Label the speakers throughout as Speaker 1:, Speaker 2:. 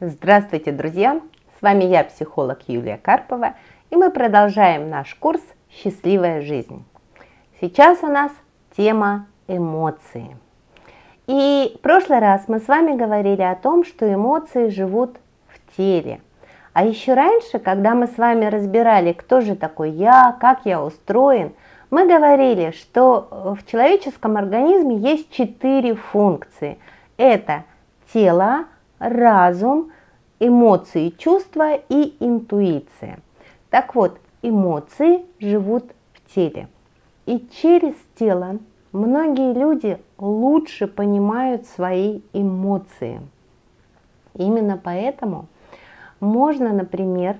Speaker 1: Здравствуйте, друзья! С вами я, психолог Юлия Карпова, и мы продолжаем наш курс «Счастливая жизнь». Сейчас у нас тема эмоции. И в прошлый раз мы с вами говорили о том, что эмоции живут в теле. А еще раньше, когда мы с вами разбирали, кто же такой я, как я устроен, мы говорили, что в человеческом организме есть четыре функции. Это тело, разум, эмоции, чувства и интуиция. Так вот, эмоции живут в теле. И через тело многие люди лучше понимают свои эмоции. Именно поэтому можно, например,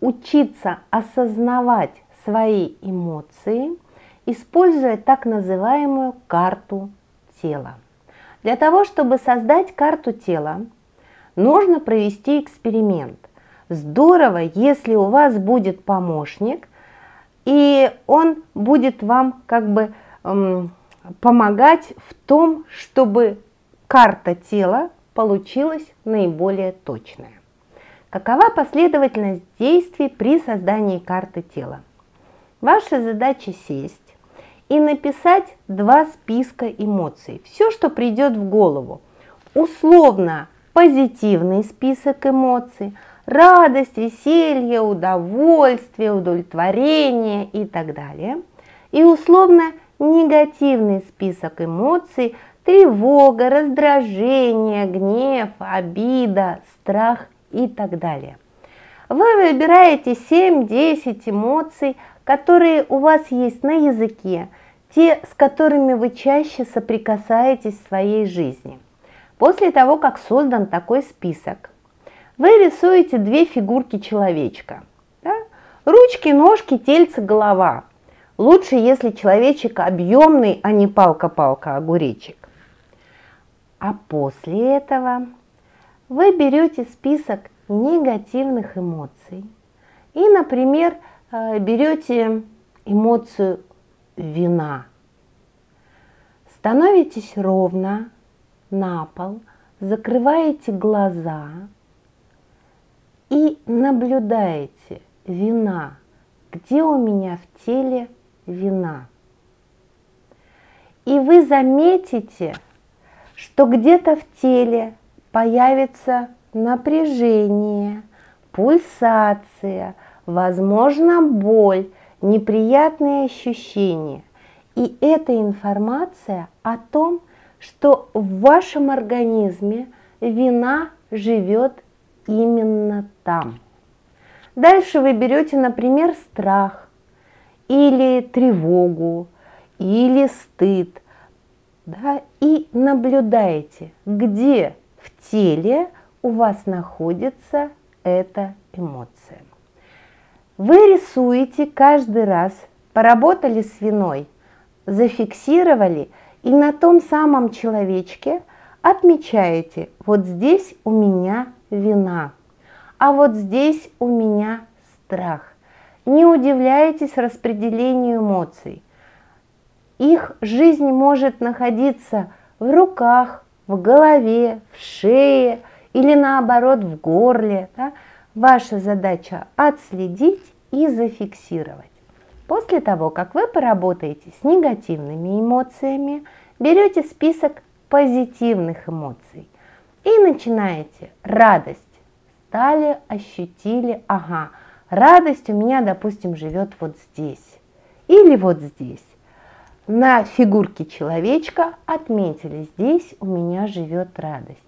Speaker 1: учиться осознавать свои эмоции, используя так называемую карту тела. Для того, чтобы создать карту тела, нужно провести эксперимент. Здорово, если у вас будет помощник, и он будет вам как бы эм, помогать в том, чтобы карта тела получилась наиболее точная. Какова последовательность действий при создании карты тела? Ваша задача сесть и написать два списка эмоций. Все, что придет в голову. Условно позитивный список эмоций, радость, веселье, удовольствие, удовлетворение и так далее. И условно негативный список эмоций, тревога, раздражение, гнев, обида, страх и так далее. Вы выбираете 7-10 эмоций, которые у вас есть на языке, те, с которыми вы чаще соприкасаетесь в своей жизни – После того, как создан такой список, вы рисуете две фигурки человечка. Да? Ручки, ножки, тельце, голова. Лучше, если человечек объемный, а не палка-палка, огуречек. А после этого вы берете список негативных эмоций и, например, э, берете эмоцию вина. Становитесь ровно, на пол, закрываете глаза и наблюдаете вина, где у меня в теле вина. И вы заметите, что где-то в теле появится напряжение, пульсация, возможно боль, неприятные ощущения. И эта информация о том, что в вашем организме вина живет именно там. Дальше вы берете, например, страх или тревогу или стыд, да, и наблюдаете, где в теле у вас находится эта эмоция. Вы рисуете каждый раз, поработали с виной, зафиксировали – и на том самом человечке отмечаете, вот здесь у меня вина, а вот здесь у меня страх. Не удивляйтесь распределению эмоций. Их жизнь может находиться в руках, в голове, в шее или наоборот в горле. Да? Ваша задача отследить и зафиксировать. После того, как вы поработаете с негативными эмоциями, берете список позитивных эмоций и начинаете радость. Стали, ощутили, ага, радость у меня, допустим, живет вот здесь или вот здесь. На фигурке человечка отметили, здесь у меня живет радость.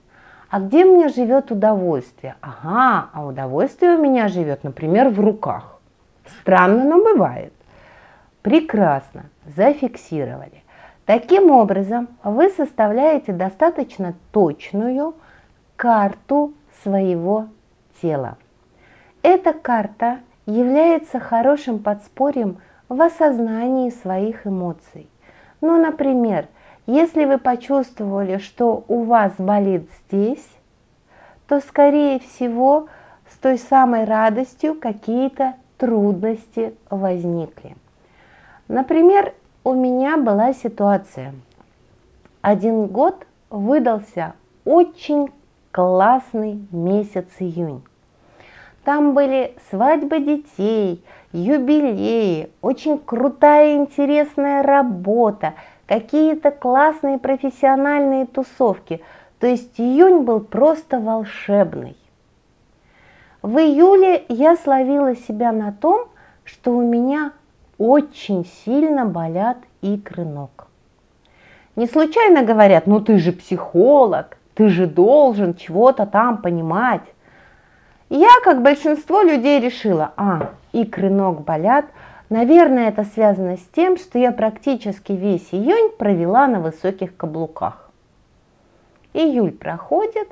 Speaker 1: А где меня живет удовольствие? Ага, а удовольствие у меня живет, например, в руках. Странно, но бывает. Прекрасно, зафиксировали. Таким образом, вы составляете достаточно точную карту своего тела. Эта карта является хорошим подспорьем в осознании своих эмоций. Ну, например, если вы почувствовали, что у вас болит здесь, то, скорее всего, с той самой радостью какие-то трудности возникли. Например, у меня была ситуация. Один год выдался очень классный месяц июнь. Там были свадьбы детей, юбилеи, очень крутая интересная работа, какие-то классные профессиональные тусовки. То есть июнь был просто волшебный. В июле я словила себя на том, что у меня очень сильно болят икры ног. Не случайно говорят, ну ты же психолог, ты же должен чего-то там понимать. Я, как большинство людей, решила, а, икры ног болят, наверное, это связано с тем, что я практически весь июнь провела на высоких каблуках. Июль проходит,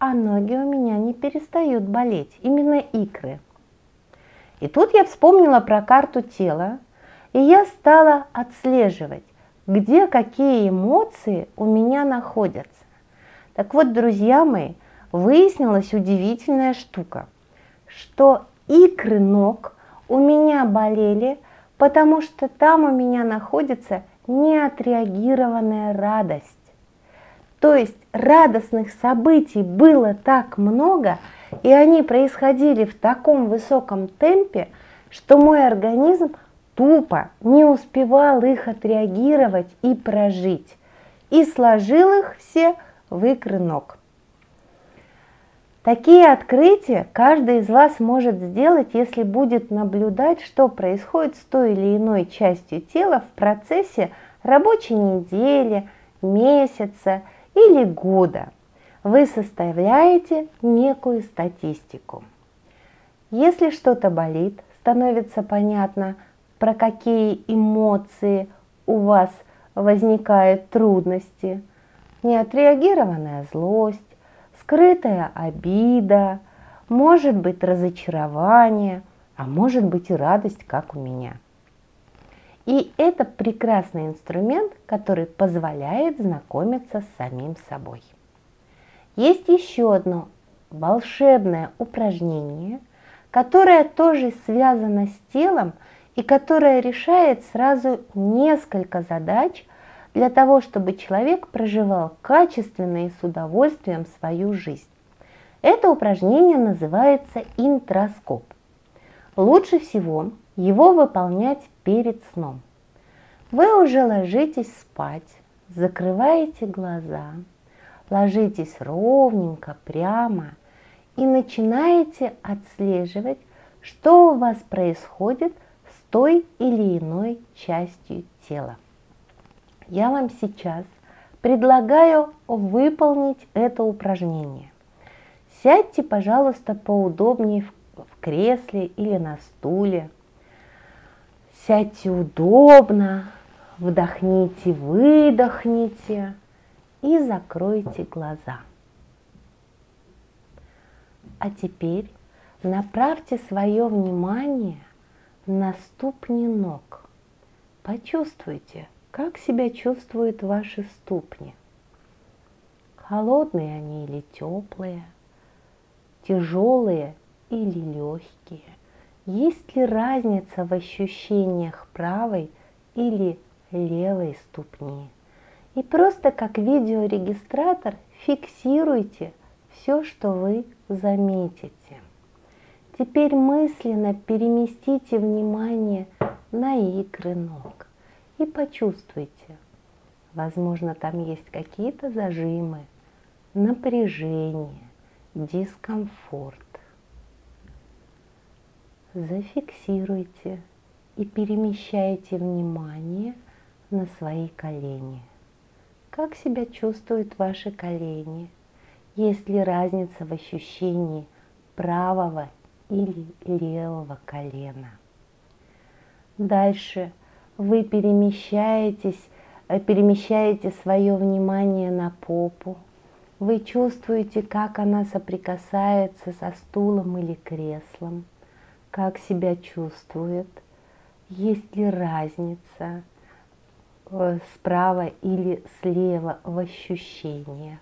Speaker 1: а ноги у меня не перестают болеть, именно икры. И тут я вспомнила про карту тела, и я стала отслеживать, где какие эмоции у меня находятся. Так вот, друзья мои, выяснилась удивительная штука, что икры ног у меня болели, потому что там у меня находится неотреагированная радость. То есть радостных событий было так много, и они происходили в таком высоком темпе, что мой организм тупо не успевал их отреагировать и прожить, и сложил их все в икры. Такие открытия каждый из вас может сделать, если будет наблюдать, что происходит с той или иной частью тела в процессе рабочей недели, месяца или года. Вы составляете некую статистику. Если что-то болит, становится понятно – про какие эмоции у вас возникают трудности. Неотреагированная злость, скрытая обида, может быть разочарование, а может быть и радость, как у меня. И это прекрасный инструмент, который позволяет знакомиться с самим собой. Есть еще одно волшебное упражнение, которое тоже связано с телом – и которая решает сразу несколько задач для того, чтобы человек проживал качественно и с удовольствием свою жизнь. Это упражнение называется интроскоп. Лучше всего его выполнять перед сном. Вы уже ложитесь спать, закрываете глаза, ложитесь ровненько, прямо и начинаете отслеживать, что у вас происходит – той или иной частью тела. Я вам сейчас предлагаю выполнить это упражнение. Сядьте, пожалуйста, поудобнее в кресле или на стуле. Сядьте удобно, вдохните, выдохните и закройте глаза. А теперь направьте свое внимание на ступни ног. Почувствуйте, как себя чувствуют ваши ступни. Холодные они или теплые, тяжелые или легкие. Есть ли разница в ощущениях правой или левой ступни? И просто как видеорегистратор фиксируйте все, что вы заметите. Теперь мысленно переместите внимание на икры ног и почувствуйте. Возможно, там есть какие-то зажимы, напряжение, дискомфорт. Зафиксируйте и перемещайте внимание на свои колени. Как себя чувствуют ваши колени? Есть ли разница в ощущении правого или левого колена. Дальше вы перемещаетесь, э, перемещаете свое внимание на попу. Вы чувствуете, как она соприкасается со стулом или креслом, как себя чувствует, есть ли разница э, справа или слева в ощущениях.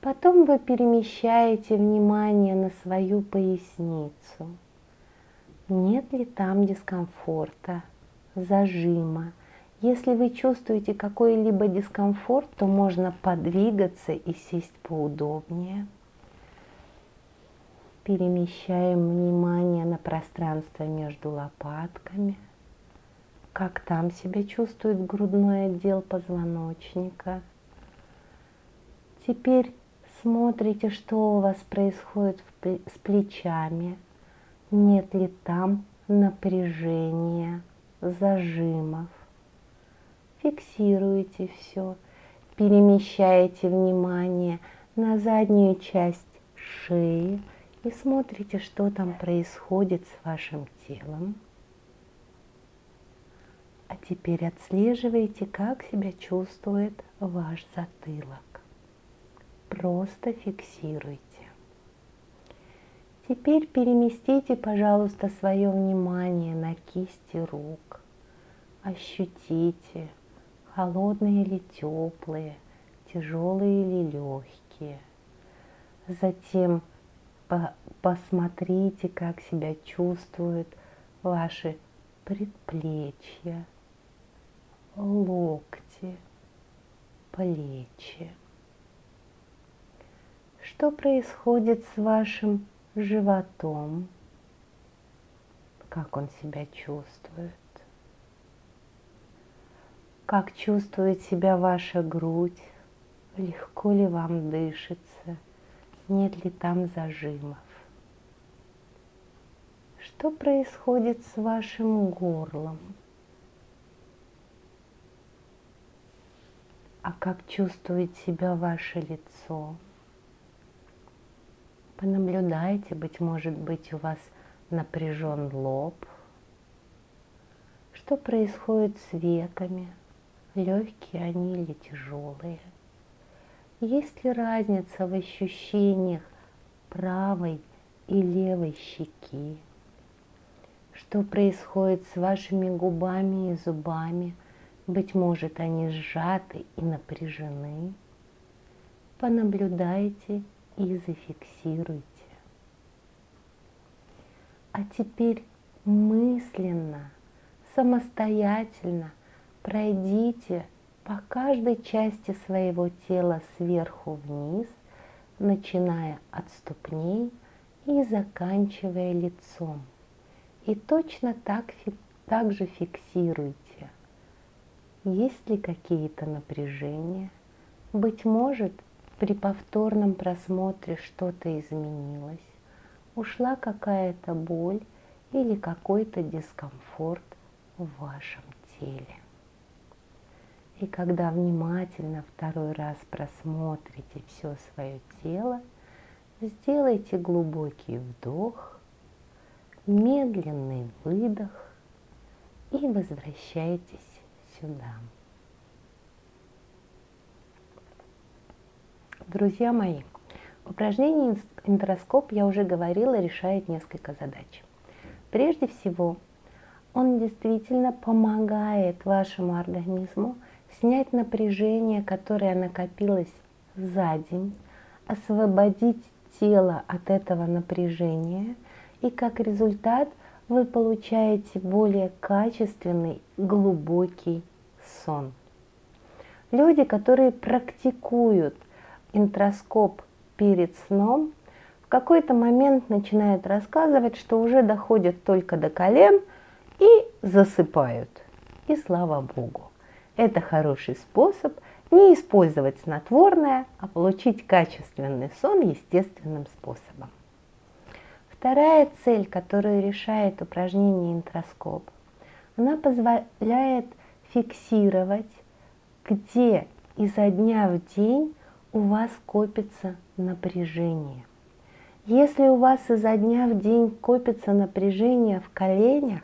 Speaker 1: Потом вы перемещаете внимание на свою поясницу. Нет ли там дискомфорта, зажима Если вы чувствуете какой-либо дискомфорт, то можно подвигаться и сесть поудобнее. Перемещаем внимание на пространство между лопатками. Как там себя чувствует грудной отдел позвоночника. Теперь смотрите, что у вас происходит с плечами. Нет ли там напряжения, зажимов фиксируете все, перемещаете внимание на заднюю часть шеи и смотрите, что там происходит с вашим телом. А теперь отслеживайте, как себя чувствует ваш затылок. Просто фиксируйте. Теперь переместите, пожалуйста, свое внимание на кисти рук. Ощутите, холодные или теплые, тяжелые или легкие. Затем по посмотрите, как себя чувствуют ваши предплечья, локти, плечи. Что происходит с вашим животом? Как он себя чувствует? Как чувствует себя ваша грудь? Легко ли вам дышится? Нет ли там зажимов? Что происходит с вашим горлом? А как чувствует себя ваше лицо? Понаблюдайте, быть может быть, у вас напряжен лоб. Что происходит с веками? легкие они или тяжелые. Есть ли разница в ощущениях правой и левой щеки? Что происходит с вашими губами и зубами? Быть может, они сжаты и напряжены. Понаблюдайте и зафиксируйте. А теперь мысленно, самостоятельно Пройдите по каждой части своего тела сверху вниз, начиная от ступней и заканчивая лицом. И точно так, так же фиксируйте. Есть ли какие-то напряжения? Быть может, при повторном просмотре что-то изменилось, ушла какая-то боль или какой-то дискомфорт в вашем теле. И когда внимательно второй раз просмотрите все свое тело, сделайте глубокий вдох, медленный выдох и возвращайтесь сюда. Друзья мои, упражнение интроскоп, я уже говорила, решает несколько задач. Прежде всего, он действительно помогает вашему организму снять напряжение, которое накопилось за день, освободить тело от этого напряжения, и как результат вы получаете более качественный, глубокий сон. Люди, которые практикуют интроскоп перед сном, в какой-то момент начинают рассказывать, что уже доходят только до колен и засыпают. И слава Богу. Это хороший способ не использовать снотворное, а получить качественный сон естественным способом. Вторая цель, которую решает упражнение интроскоп, она позволяет фиксировать, где изо дня в день у вас копится напряжение. Если у вас изо дня в день копится напряжение в коленях,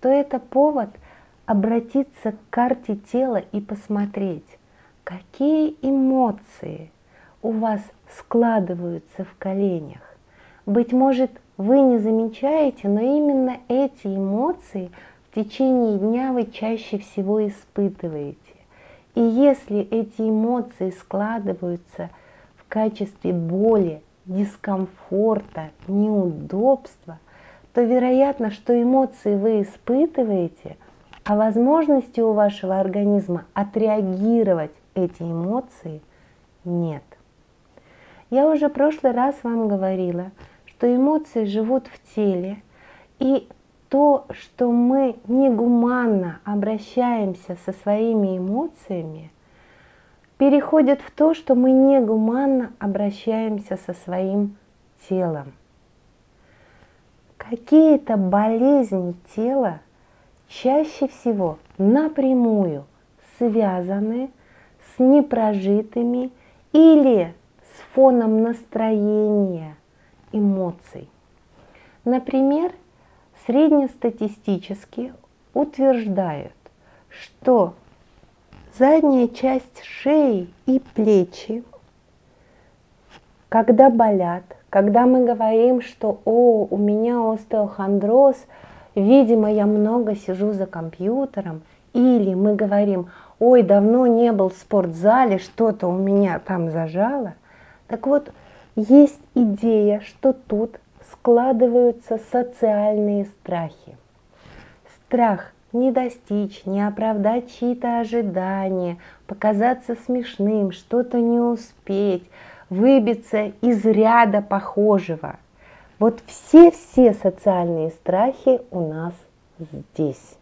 Speaker 1: то это повод – обратиться к карте тела и посмотреть, какие эмоции у вас складываются в коленях. Быть может, вы не замечаете, но именно эти эмоции в течение дня вы чаще всего испытываете. И если эти эмоции складываются в качестве боли, дискомфорта, неудобства, то вероятно, что эмоции вы испытываете – а возможности у вашего организма отреагировать эти эмоции нет. Я уже в прошлый раз вам говорила, что эмоции живут в теле, и то, что мы негуманно обращаемся со своими эмоциями, переходит в то, что мы негуманно обращаемся со своим телом. Какие-то болезни тела чаще всего напрямую связаны с непрожитыми или с фоном настроения эмоций. Например, среднестатистически утверждают, что задняя часть шеи и плечи, когда болят, когда мы говорим, что «О, у меня остеохондроз», видимо, я много сижу за компьютером, или мы говорим «Ой, давно не был в спортзале, что-то у меня там зажало», так вот, есть идея, что тут складываются социальные страхи. Страх не достичь, не оправдать чьи-то ожидания, показаться смешным, что-то не успеть, выбиться из ряда похожего. Вот все-все социальные страхи у нас здесь.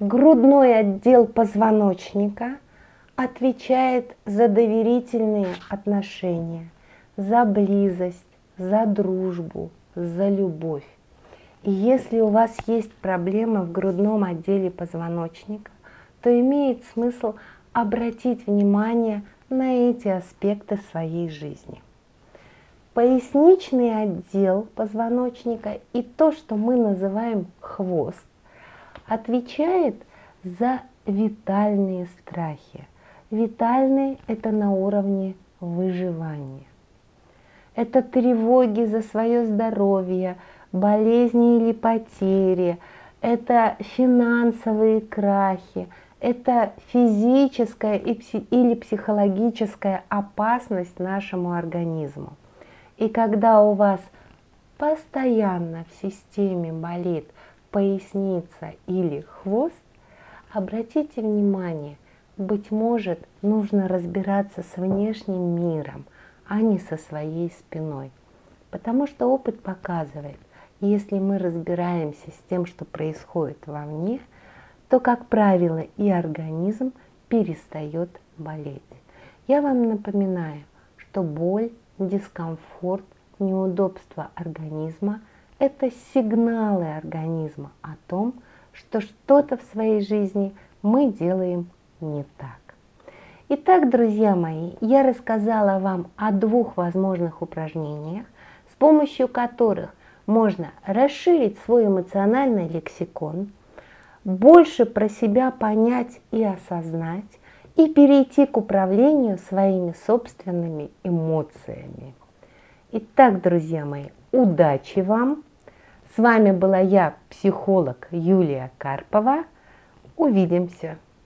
Speaker 1: Грудной отдел позвоночника отвечает за доверительные отношения, за близость, за дружбу, за любовь. И если у вас есть проблемы в грудном отделе позвоночника, то имеет смысл обратить внимание на эти аспекты своей жизни. Поясничный отдел позвоночника и то, что мы называем хвост, отвечает за витальные страхи. Витальные – это на уровне выживания это тревоги за свое здоровье, болезни или потери, это финансовые крахи, это физическая или психологическая опасность нашему организму. И когда у вас постоянно в системе болит поясница или хвост, обратите внимание, быть может, нужно разбираться с внешним миром, а не со своей спиной. Потому что опыт показывает, если мы разбираемся с тем, что происходит вовне, то, как правило, и организм перестает болеть. Я вам напоминаю, что боль, дискомфорт, неудобство организма – это сигналы организма о том, что что-то в своей жизни мы делаем не так. Итак, друзья мои, я рассказала вам о двух возможных упражнениях, с помощью которых можно расширить свой эмоциональный лексикон, больше про себя понять и осознать, и перейти к управлению своими собственными эмоциями. Итак, друзья мои, удачи вам! С вами была я, психолог Юлия Карпова. Увидимся!